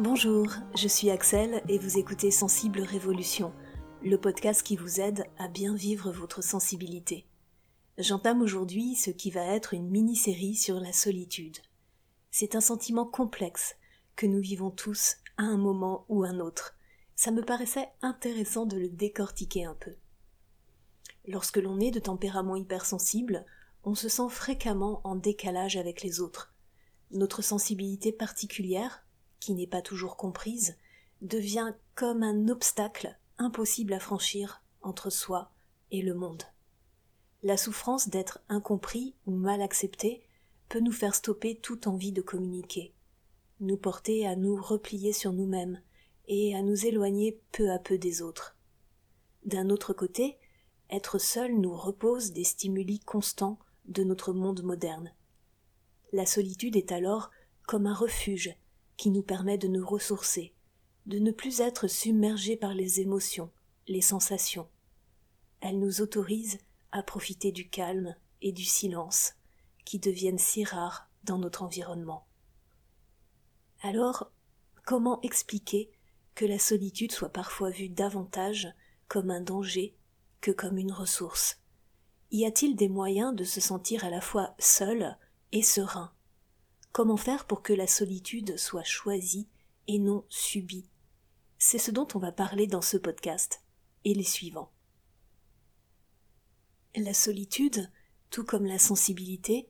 Bonjour, je suis Axel et vous écoutez Sensible Révolution, le podcast qui vous aide à bien vivre votre sensibilité. J'entame aujourd'hui ce qui va être une mini-série sur la solitude. C'est un sentiment complexe que nous vivons tous à un moment ou un autre. Ça me paraissait intéressant de le décortiquer un peu. Lorsque l'on est de tempérament hypersensible, on se sent fréquemment en décalage avec les autres. Notre sensibilité particulière, qui n'est pas toujours comprise, devient comme un obstacle impossible à franchir entre soi et le monde. La souffrance d'être incompris ou mal accepté peut nous faire stopper toute envie de communiquer, nous porter à nous replier sur nous-mêmes et à nous éloigner peu à peu des autres. D'un autre côté, être seul nous repose des stimuli constants de notre monde moderne. La solitude est alors comme un refuge qui nous permet de nous ressourcer, de ne plus être submergés par les émotions, les sensations. Elle nous autorise à profiter du calme et du silence qui deviennent si rares dans notre environnement. Alors, comment expliquer que la solitude soit parfois vue davantage comme un danger que comme une ressource? Y a-t-il des moyens de se sentir à la fois seul et serein? Comment faire pour que la solitude soit choisie et non subie? C'est ce dont on va parler dans ce podcast et les suivants. La solitude, tout comme la sensibilité,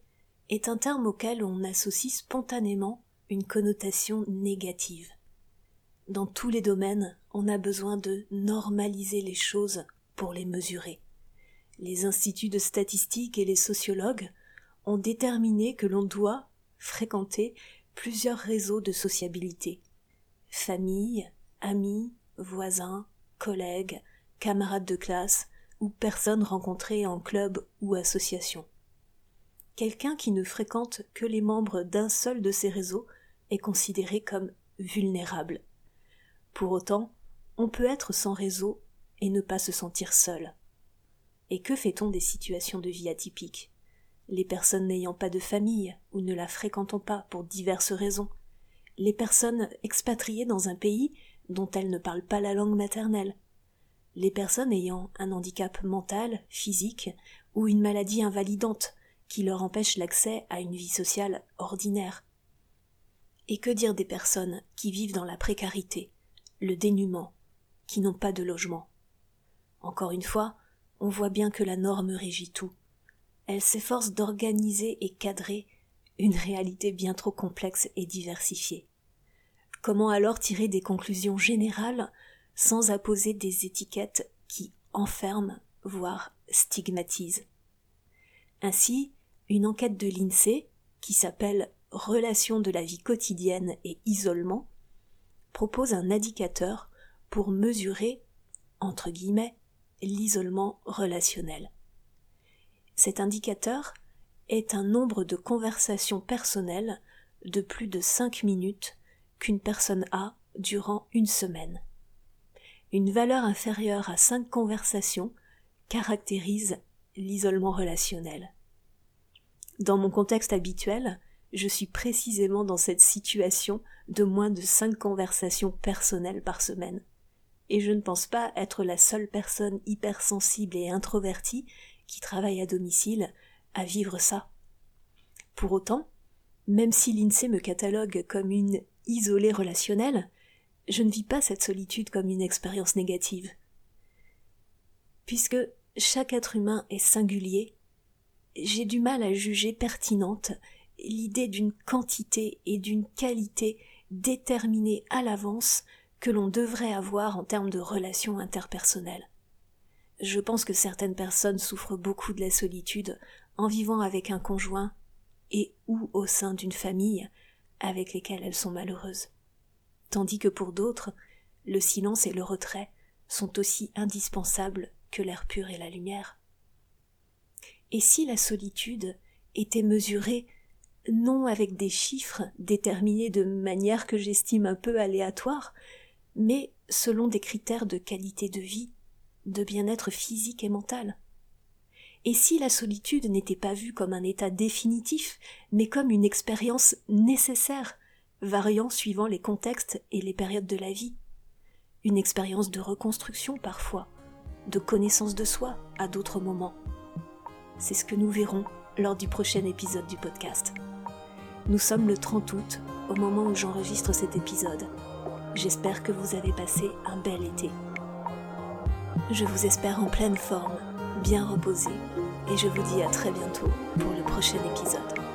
est un terme auquel on associe spontanément une connotation négative. Dans tous les domaines, on a besoin de normaliser les choses pour les mesurer. Les instituts de statistique et les sociologues ont déterminé que l'on doit fréquenter plusieurs réseaux de sociabilité. Famille, amis, voisins, collègues, camarades de classe ou personnes rencontrées en club ou association. Quelqu'un qui ne fréquente que les membres d'un seul de ces réseaux est considéré comme vulnérable. Pour autant, on peut être sans réseau et ne pas se sentir seul. Et que fait-on des situations de vie atypiques? Les personnes n'ayant pas de famille ou ne la fréquentant pas pour diverses raisons, les personnes expatriées dans un pays dont elles ne parlent pas la langue maternelle, les personnes ayant un handicap mental, physique ou une maladie invalidante qui leur empêche l'accès à une vie sociale ordinaire. Et que dire des personnes qui vivent dans la précarité, le dénuement, qui n'ont pas de logement? Encore une fois, on voit bien que la norme régit tout elle s'efforce d'organiser et cadrer une réalité bien trop complexe et diversifiée. Comment alors tirer des conclusions générales sans apposer des étiquettes qui enferment, voire stigmatisent? Ainsi, une enquête de l'INSEE, qui s'appelle Relations de la vie quotidienne et isolement, propose un indicateur pour mesurer, entre guillemets, l'isolement relationnel. Cet indicateur est un nombre de conversations personnelles de plus de cinq minutes qu'une personne a durant une semaine. Une valeur inférieure à cinq conversations caractérise l'isolement relationnel. Dans mon contexte habituel, je suis précisément dans cette situation de moins de cinq conversations personnelles par semaine. Et je ne pense pas être la seule personne hypersensible et introvertie qui travaillent à domicile à vivre ça. Pour autant, même si l'INSEE me catalogue comme une isolée relationnelle, je ne vis pas cette solitude comme une expérience négative. Puisque chaque être humain est singulier, j'ai du mal à juger pertinente l'idée d'une quantité et d'une qualité déterminées à l'avance que l'on devrait avoir en termes de relations interpersonnelles. Je pense que certaines personnes souffrent beaucoup de la solitude en vivant avec un conjoint et ou au sein d'une famille avec lesquelles elles sont malheureuses. Tandis que pour d'autres, le silence et le retrait sont aussi indispensables que l'air pur et la lumière. Et si la solitude était mesurée non avec des chiffres déterminés de manière que j'estime un peu aléatoire, mais selon des critères de qualité de vie, de bien-être physique et mental. Et si la solitude n'était pas vue comme un état définitif, mais comme une expérience nécessaire, variant suivant les contextes et les périodes de la vie. Une expérience de reconstruction parfois, de connaissance de soi à d'autres moments. C'est ce que nous verrons lors du prochain épisode du podcast. Nous sommes le 30 août, au moment où j'enregistre cet épisode. J'espère que vous avez passé un bel été. Je vous espère en pleine forme, bien reposé, et je vous dis à très bientôt pour le prochain épisode.